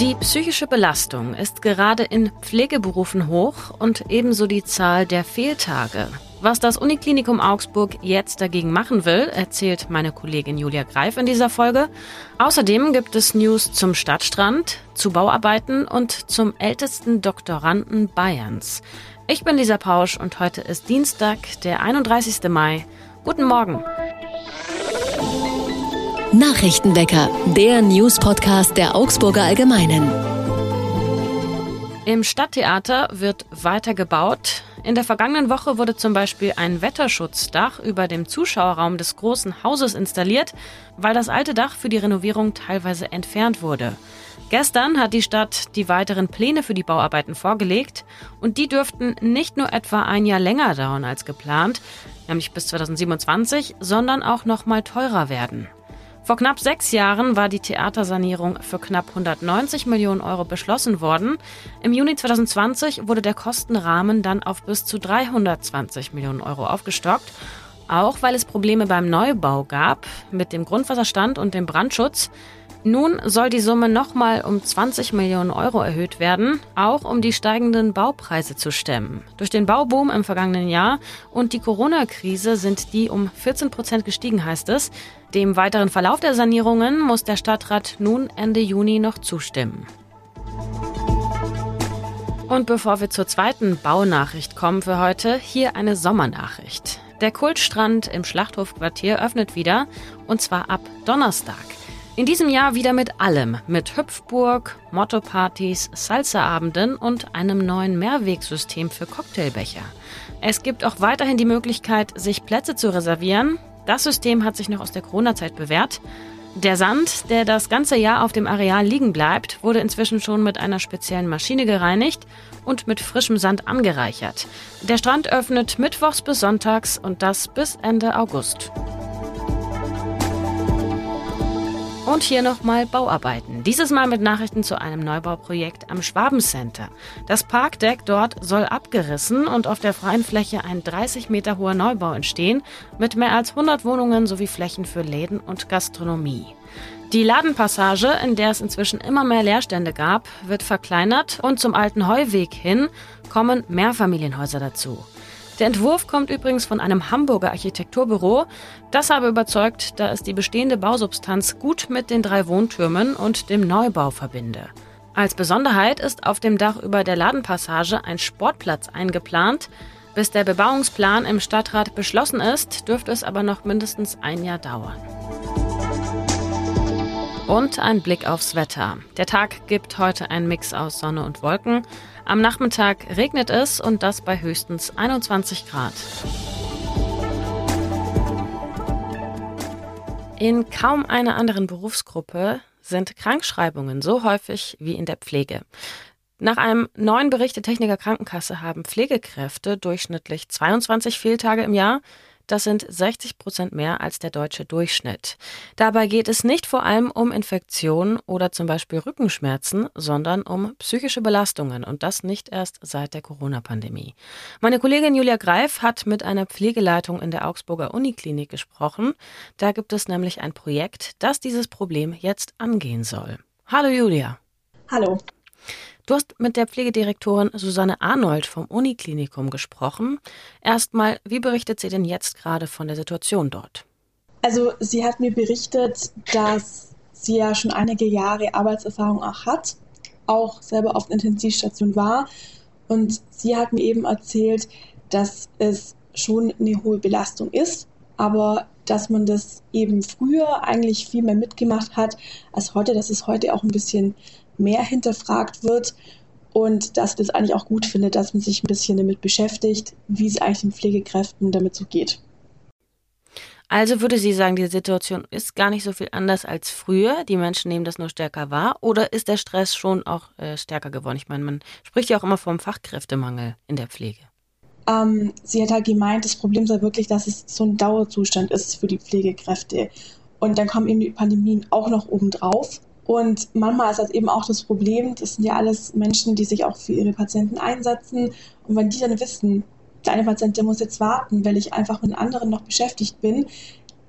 Die psychische Belastung ist gerade in Pflegeberufen hoch und ebenso die Zahl der Fehltage. Was das Uniklinikum Augsburg jetzt dagegen machen will, erzählt meine Kollegin Julia Greif in dieser Folge. Außerdem gibt es News zum Stadtstrand, zu Bauarbeiten und zum ältesten Doktoranden Bayerns. Ich bin Lisa Pausch und heute ist Dienstag, der 31. Mai. Guten Morgen. Nachrichtenwecker, der News-Podcast der Augsburger Allgemeinen. Im Stadttheater wird weiter gebaut. In der vergangenen Woche wurde zum Beispiel ein Wetterschutzdach über dem Zuschauerraum des großen Hauses installiert, weil das alte Dach für die Renovierung teilweise entfernt wurde. Gestern hat die Stadt die weiteren Pläne für die Bauarbeiten vorgelegt und die dürften nicht nur etwa ein Jahr länger dauern als geplant, nämlich bis 2027, sondern auch noch mal teurer werden. Vor knapp sechs Jahren war die Theatersanierung für knapp 190 Millionen Euro beschlossen worden. Im Juni 2020 wurde der Kostenrahmen dann auf bis zu 320 Millionen Euro aufgestockt. Auch weil es Probleme beim Neubau gab mit dem Grundwasserstand und dem Brandschutz. Nun soll die Summe nochmal um 20 Millionen Euro erhöht werden, auch um die steigenden Baupreise zu stemmen. Durch den Bauboom im vergangenen Jahr und die Corona-Krise sind die um 14 Prozent gestiegen, heißt es. Dem weiteren Verlauf der Sanierungen muss der Stadtrat nun Ende Juni noch zustimmen. Und bevor wir zur zweiten Baunachricht kommen für heute, hier eine Sommernachricht. Der Kultstrand im Schlachthofquartier öffnet wieder, und zwar ab Donnerstag. In diesem Jahr wieder mit allem, mit Hüpfburg, Motto-Partys, Salsa-Abenden und einem neuen Mehrwegsystem für Cocktailbecher. Es gibt auch weiterhin die Möglichkeit, sich Plätze zu reservieren. Das System hat sich noch aus der Corona-Zeit bewährt. Der Sand, der das ganze Jahr auf dem Areal liegen bleibt, wurde inzwischen schon mit einer speziellen Maschine gereinigt und mit frischem Sand angereichert. Der Strand öffnet mittwochs bis sonntags und das bis Ende August. Und hier nochmal Bauarbeiten. Dieses Mal mit Nachrichten zu einem Neubauprojekt am Schwabencenter. Das Parkdeck dort soll abgerissen und auf der freien Fläche ein 30 Meter hoher Neubau entstehen mit mehr als 100 Wohnungen sowie Flächen für Läden und Gastronomie. Die Ladenpassage, in der es inzwischen immer mehr Leerstände gab, wird verkleinert und zum alten Heuweg hin kommen Mehrfamilienhäuser dazu. Der Entwurf kommt übrigens von einem Hamburger Architekturbüro. Das habe überzeugt, da es die bestehende Bausubstanz gut mit den drei Wohntürmen und dem Neubau verbinde. Als Besonderheit ist auf dem Dach über der Ladenpassage ein Sportplatz eingeplant. Bis der Bebauungsplan im Stadtrat beschlossen ist, dürfte es aber noch mindestens ein Jahr dauern. Und ein Blick aufs Wetter. Der Tag gibt heute einen Mix aus Sonne und Wolken. Am Nachmittag regnet es und das bei höchstens 21 Grad. In kaum einer anderen Berufsgruppe sind Krankschreibungen so häufig wie in der Pflege. Nach einem neuen Bericht der Techniker Krankenkasse haben Pflegekräfte durchschnittlich 22 Fehltage im Jahr. Das sind 60 Prozent mehr als der deutsche Durchschnitt. Dabei geht es nicht vor allem um Infektionen oder zum Beispiel Rückenschmerzen, sondern um psychische Belastungen und das nicht erst seit der Corona-Pandemie. Meine Kollegin Julia Greif hat mit einer Pflegeleitung in der Augsburger Uniklinik gesprochen. Da gibt es nämlich ein Projekt, das dieses Problem jetzt angehen soll. Hallo Julia. Hallo. Du hast mit der Pflegedirektorin Susanne Arnold vom Uniklinikum gesprochen. Erstmal, wie berichtet sie denn jetzt gerade von der Situation dort? Also sie hat mir berichtet, dass sie ja schon einige Jahre Arbeitserfahrung auch hat, auch selber auf der Intensivstation war. Und sie hat mir eben erzählt, dass es schon eine hohe Belastung ist, aber dass man das eben früher eigentlich viel mehr mitgemacht hat als heute, dass es heute auch ein bisschen mehr hinterfragt wird und dass ich das eigentlich auch gut finde, dass man sich ein bisschen damit beschäftigt, wie es eigentlich den Pflegekräften damit so geht. Also würde sie sagen, die Situation ist gar nicht so viel anders als früher. Die Menschen nehmen das nur stärker wahr. Oder ist der Stress schon auch äh, stärker geworden? Ich meine, man spricht ja auch immer vom Fachkräftemangel in der Pflege. Ähm, sie hat halt gemeint, das Problem sei wirklich, dass es so ein Dauerzustand ist für die Pflegekräfte. Und dann kommen eben die Pandemien auch noch obendrauf. Und manchmal ist das eben auch das Problem, das sind ja alles Menschen, die sich auch für ihre Patienten einsetzen. Und wenn die dann wissen, deine Patientin muss jetzt warten, weil ich einfach mit anderen noch beschäftigt bin,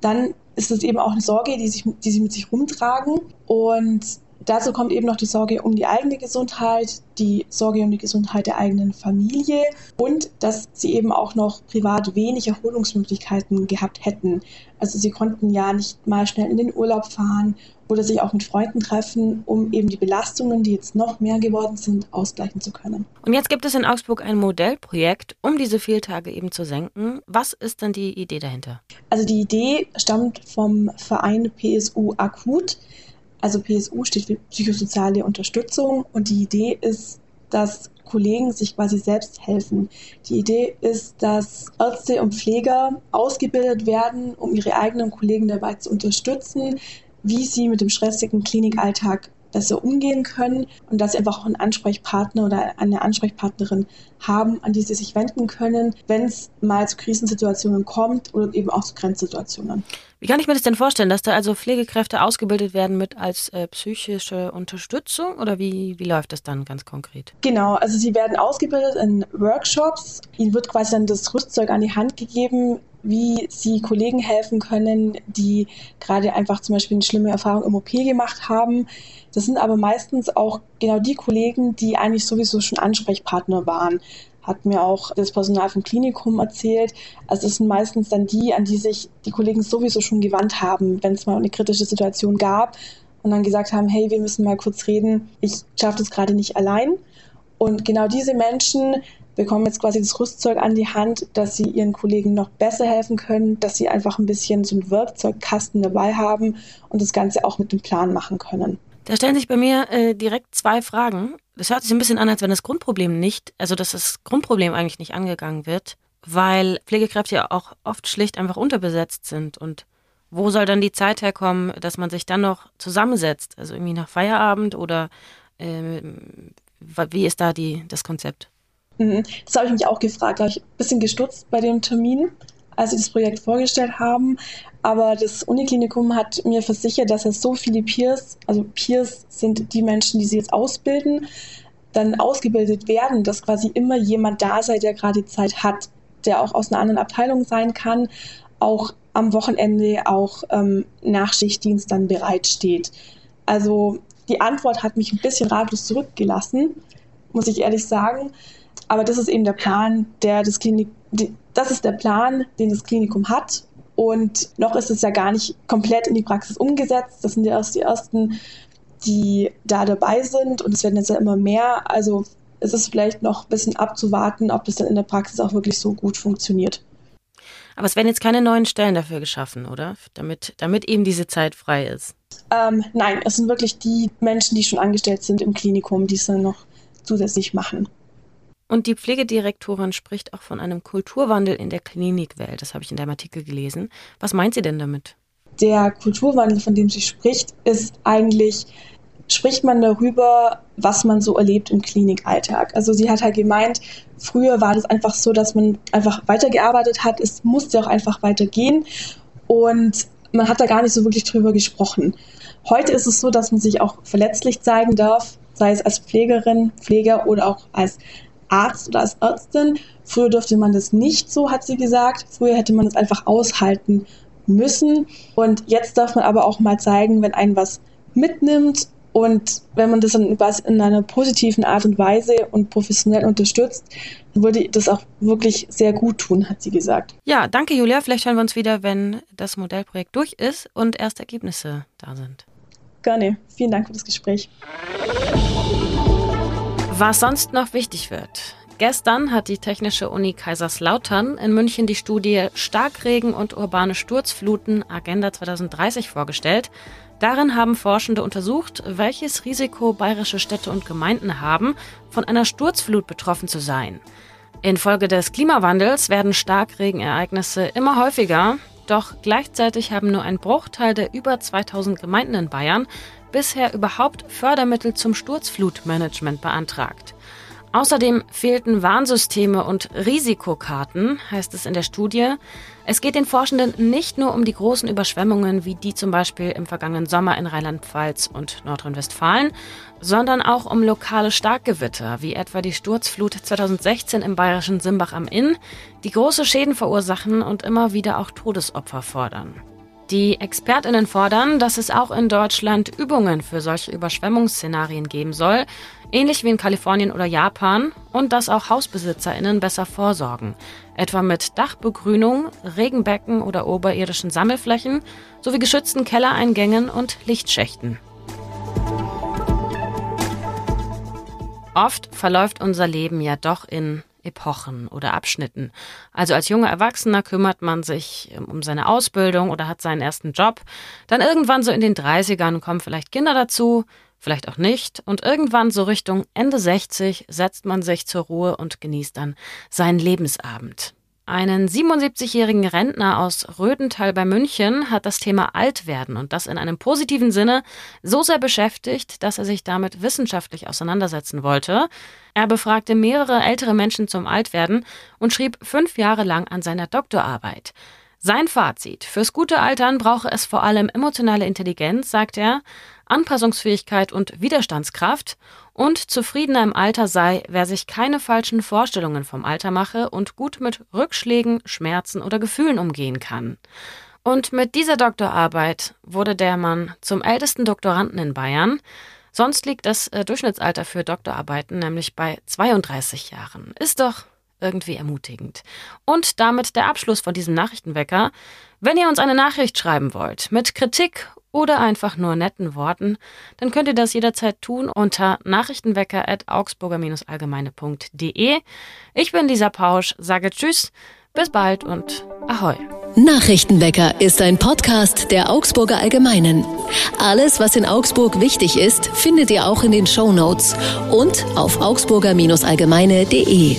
dann ist es eben auch eine Sorge, die, sich, die sie mit sich rumtragen. Und Dazu kommt eben noch die Sorge um die eigene Gesundheit, die Sorge um die Gesundheit der eigenen Familie und dass sie eben auch noch privat wenig Erholungsmöglichkeiten gehabt hätten. Also sie konnten ja nicht mal schnell in den Urlaub fahren oder sich auch mit Freunden treffen, um eben die Belastungen, die jetzt noch mehr geworden sind, ausgleichen zu können. Und jetzt gibt es in Augsburg ein Modellprojekt, um diese Fehltage eben zu senken. Was ist denn die Idee dahinter? Also die Idee stammt vom Verein PSU Akut. Also PSU steht für psychosoziale Unterstützung und die Idee ist, dass Kollegen sich quasi selbst helfen. Die Idee ist, dass Ärzte und Pfleger ausgebildet werden, um ihre eigenen Kollegen dabei zu unterstützen, wie sie mit dem stressigen Klinikalltag besser umgehen können und dass sie einfach auch einen Ansprechpartner oder eine Ansprechpartnerin haben, an die sie sich wenden können, wenn es mal zu Krisensituationen kommt oder eben auch zu Grenzsituationen. Wie kann ich mir das denn vorstellen, dass da also Pflegekräfte ausgebildet werden mit als äh, psychische Unterstützung oder wie, wie läuft das dann ganz konkret? Genau, also sie werden ausgebildet in Workshops. Ihnen wird quasi dann das Rüstzeug an die Hand gegeben, wie sie Kollegen helfen können, die gerade einfach zum Beispiel eine schlimme Erfahrung im OP gemacht haben. Das sind aber meistens auch genau die Kollegen, die eigentlich sowieso schon Ansprechpartner waren. Hat mir auch das Personal vom Klinikum erzählt. Also es sind meistens dann die, an die sich die Kollegen sowieso schon gewandt haben, wenn es mal eine kritische Situation gab und dann gesagt haben, hey, wir müssen mal kurz reden, ich schaffe das gerade nicht allein. Und genau diese Menschen bekommen jetzt quasi das Rüstzeug an die Hand, dass sie ihren Kollegen noch besser helfen können, dass sie einfach ein bisschen so einen Werkzeugkasten dabei haben und das Ganze auch mit dem Plan machen können. Da stellen sich bei mir äh, direkt zwei Fragen. Das hört sich ein bisschen an, als wenn das Grundproblem nicht, also dass das Grundproblem eigentlich nicht angegangen wird, weil Pflegekräfte ja auch oft schlicht einfach unterbesetzt sind. Und wo soll dann die Zeit herkommen, dass man sich dann noch zusammensetzt? Also irgendwie nach Feierabend oder äh, wie ist da die, das Konzept? Mhm. Das habe ich mich auch gefragt. Da habe ich ein bisschen gestutzt bei dem Termin, als sie das Projekt vorgestellt haben. Aber das Uniklinikum hat mir versichert, dass es so viele Peers, also Peers sind die Menschen, die sie jetzt ausbilden, dann ausgebildet werden, dass quasi immer jemand da sei, der gerade Zeit hat, der auch aus einer anderen Abteilung sein kann, auch am Wochenende, auch ähm, nach Schichtdienst dann bereitsteht. Also die Antwort hat mich ein bisschen ratlos zurückgelassen, muss ich ehrlich sagen. Aber das ist eben der Plan, der das Klinik, das ist der Plan, den das Klinikum hat. Und noch ist es ja gar nicht komplett in die Praxis umgesetzt. Das sind ja erst die ersten, die da dabei sind. Und es werden jetzt ja immer mehr. Also es ist vielleicht noch ein bisschen abzuwarten, ob das dann in der Praxis auch wirklich so gut funktioniert. Aber es werden jetzt keine neuen Stellen dafür geschaffen, oder? Damit, damit eben diese Zeit frei ist. Ähm, nein, es sind wirklich die Menschen, die schon angestellt sind im Klinikum, die es dann noch zusätzlich machen. Und die Pflegedirektorin spricht auch von einem Kulturwandel in der Klinikwelt. Das habe ich in deinem Artikel gelesen. Was meint sie denn damit? Der Kulturwandel, von dem sie spricht, ist eigentlich, spricht man darüber, was man so erlebt im Klinikalltag. Also sie hat halt gemeint, früher war das einfach so, dass man einfach weitergearbeitet hat. Es musste auch einfach weitergehen. Und man hat da gar nicht so wirklich drüber gesprochen. Heute ist es so, dass man sich auch verletzlich zeigen darf, sei es als Pflegerin, Pfleger oder auch als Arzt oder als Ärztin. Früher durfte man das nicht so, hat sie gesagt. Früher hätte man es einfach aushalten müssen. Und jetzt darf man aber auch mal zeigen, wenn einen was mitnimmt und wenn man das dann in einer positiven Art und Weise und professionell unterstützt, würde das auch wirklich sehr gut tun, hat sie gesagt. Ja, danke Julia. Vielleicht hören wir uns wieder, wenn das Modellprojekt durch ist und erste Ergebnisse da sind. Gerne. Vielen Dank für das Gespräch. Was sonst noch wichtig wird. Gestern hat die Technische Uni Kaiserslautern in München die Studie Starkregen und urbane Sturzfluten Agenda 2030 vorgestellt. Darin haben Forschende untersucht, welches Risiko bayerische Städte und Gemeinden haben, von einer Sturzflut betroffen zu sein. Infolge des Klimawandels werden Starkregenereignisse immer häufiger, doch gleichzeitig haben nur ein Bruchteil der über 2000 Gemeinden in Bayern bisher überhaupt Fördermittel zum Sturzflutmanagement beantragt. Außerdem fehlten Warnsysteme und Risikokarten, heißt es in der Studie. Es geht den Forschenden nicht nur um die großen Überschwemmungen, wie die zum Beispiel im vergangenen Sommer in Rheinland-Pfalz und Nordrhein-Westfalen, sondern auch um lokale Starkgewitter, wie etwa die Sturzflut 2016 im bayerischen Simbach am Inn, die große Schäden verursachen und immer wieder auch Todesopfer fordern. Die Expertinnen fordern, dass es auch in Deutschland Übungen für solche Überschwemmungsszenarien geben soll, ähnlich wie in Kalifornien oder Japan, und dass auch Hausbesitzerinnen besser vorsorgen, etwa mit Dachbegrünung, Regenbecken oder oberirdischen Sammelflächen sowie geschützten Kellereingängen und Lichtschächten. Oft verläuft unser Leben ja doch in Epochen oder Abschnitten. Also als junger Erwachsener kümmert man sich ähm, um seine Ausbildung oder hat seinen ersten Job. Dann irgendwann so in den 30ern kommen vielleicht Kinder dazu, vielleicht auch nicht. Und irgendwann so Richtung Ende 60 setzt man sich zur Ruhe und genießt dann seinen Lebensabend. Einen 77-jährigen Rentner aus Rödental bei München hat das Thema Altwerden und das in einem positiven Sinne so sehr beschäftigt, dass er sich damit wissenschaftlich auseinandersetzen wollte. Er befragte mehrere ältere Menschen zum Altwerden und schrieb fünf Jahre lang an seiner Doktorarbeit. Sein Fazit: Fürs gute Altern brauche es vor allem emotionale Intelligenz, sagt er, Anpassungsfähigkeit und Widerstandskraft und zufriedener im Alter sei, wer sich keine falschen Vorstellungen vom Alter mache und gut mit Rückschlägen, Schmerzen oder Gefühlen umgehen kann. Und mit dieser Doktorarbeit wurde der Mann zum ältesten Doktoranden in Bayern. Sonst liegt das äh, Durchschnittsalter für Doktorarbeiten nämlich bei 32 Jahren. Ist doch irgendwie ermutigend. Und damit der Abschluss von diesem Nachrichtenwecker. Wenn ihr uns eine Nachricht schreiben wollt mit Kritik oder einfach nur netten Worten, dann könnt ihr das jederzeit tun unter nachrichtenwecker.augsburger-allgemeine.de. Ich bin Lisa Pausch, sage Tschüss, bis bald und Ahoi. Nachrichtenwecker ist ein Podcast der Augsburger Allgemeinen. Alles, was in Augsburg wichtig ist, findet ihr auch in den Show Notes und auf augsburger-allgemeine.de.